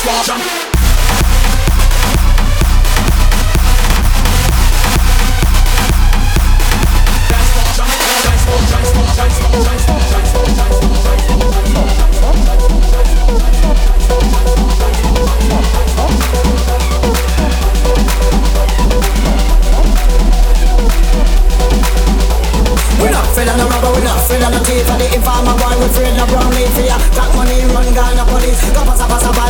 stop. Jump. Fear no thief the informer boy We fear no brown leaf here Got money run gun no police Go passa passa by